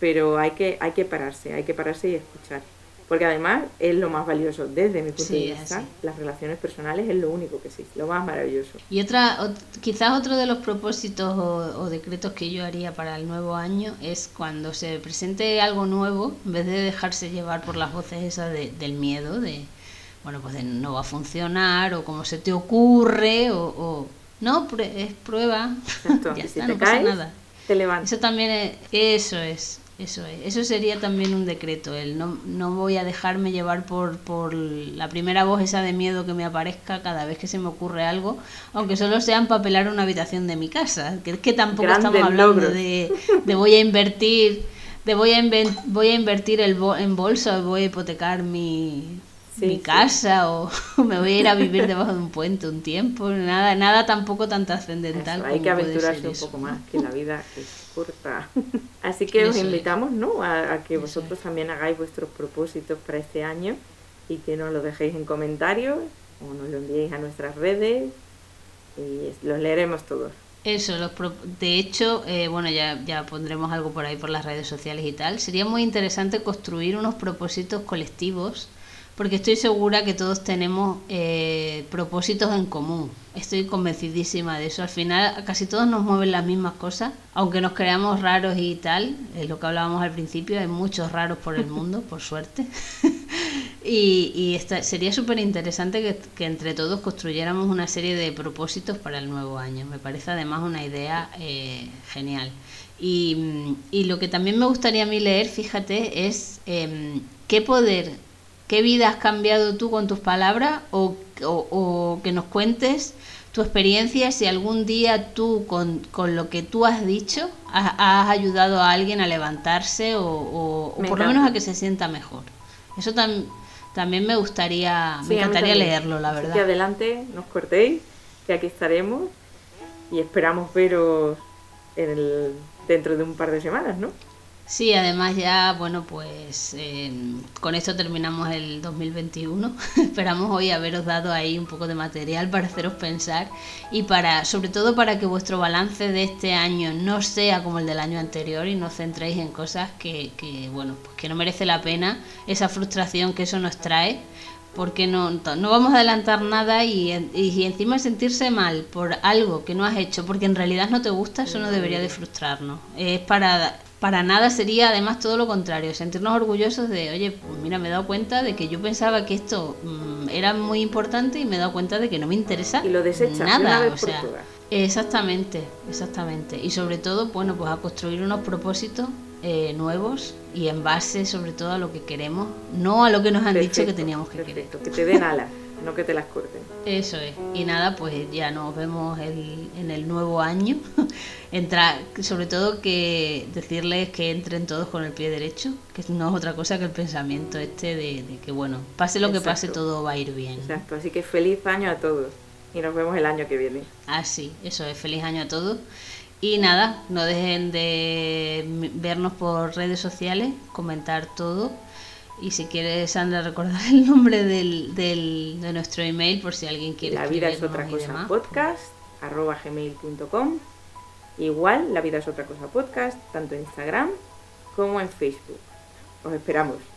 Pero hay que, hay que pararse, hay que pararse y escuchar. Porque además es lo más valioso desde mi punto de vista. Las relaciones personales es lo único que sí, lo más maravilloso. Y otra, quizás otro de los propósitos o, decretos que yo haría para el nuevo año es cuando se presente algo nuevo, en vez de dejarse llevar por las voces esas del miedo, de bueno, pues no va a funcionar o como se te ocurre o, no, es prueba, ya está, no pasa nada. Te levantas. Eso también es, eso es, eso es, eso sería también un decreto, el no, no voy a dejarme llevar por, por la primera voz esa de miedo que me aparezca cada vez que se me ocurre algo, aunque solo sea empapelar una habitación de mi casa, que es que tampoco estamos hablando de, de, voy a invertir, de voy a, voy a invertir el en bolsa o voy a hipotecar mi, mi casa o me voy a ir a vivir debajo de un puente un tiempo, nada, nada tampoco tan trascendental. Hay que aventurarse un poco más, que la vida es corta. Así que os invitamos ¿no? a, que vosotros también hagáis vuestros propósitos para este año y que nos lo dejéis en comentarios o nos lo enviéis a nuestras redes y los leeremos todos. Eso, los de hecho, eh, bueno, ya, ya pondremos algo por ahí por las redes sociales y tal. Sería muy interesante construir unos propósitos colectivos porque estoy segura que todos tenemos eh, propósitos en común. Estoy convencidísima de eso. Al final casi todos nos mueven las mismas cosas, aunque nos creamos raros y tal, es lo que hablábamos al principio, hay muchos raros por el mundo, por suerte. y, sería súper interesante que, entre todos construyéramos una serie de propósitos para el nuevo año. Me parece además una idea eh, genial. Y, lo que también me gustaría a mí leer, fíjate, es eh, qué poder ¿Qué vida has cambiado tú con tus palabras? O, o, que nos cuentes tu experiencia, si algún día tú, con, con lo que tú has dicho, has, ayudado a alguien a levantarse o, por lo menos a que se sienta mejor. Eso también me gustaría, me encantaría leerlo, la verdad. que adelante, nos cortéis, que aquí estaremos y esperamos veros en el, dentro de un par de semanas, ¿no? Sí, además ya, bueno, pues em, con esto terminamos el 2021. Esperamos hoy haberos dado ahí un poco de material para haceros pensar y para, sobre todo para que vuestro balance de este año no sea como el del año anterior y no os centréis en cosas que, que bueno, pues que no merece la pena esa frustración que eso nos trae porque no, no vamos a adelantar nada y, y, encima sentirse mal por algo que no has hecho porque en realidad no te gusta, eso no debería de frustrarnos. Es para para nada sería además todo lo contrario, sentirnos orgullosos de, oye, pues mira, me he dado cuenta de que yo pensaba que esto mm, era muy importante y me he dado cuenta de que no me interesa y lo nada, o sea, exactamente, exactamente. Y sobre todo, bueno, pues a construir unos propósitos eh, nuevos y en base sobre todo a lo que queremos, no a lo que nos han dicho que teníamos que perfecto, que te den alas no que te las corten. Eso es. Y nada, pues ya nos vemos en el nuevo año. Entra, sobre todo que decirles que entren todos con el pie derecho, que no es otra cosa que el pensamiento este de, que, bueno, pase lo que pase, todo va a ir bien. Exacto, así que feliz año a todos y nos vemos el año que viene. Ah, sí, eso es, feliz año a todos. Y nada, no dejen de vernos por redes sociales, comentar todo y si quieres, Sandra, recordar el nombre del, del, de nuestro email por si alguien quiere. La vida es otra cosa podcast, arroba gmail.com. Igual, la vida es otra cosa podcast, tanto en Instagram como en Facebook. Os esperamos.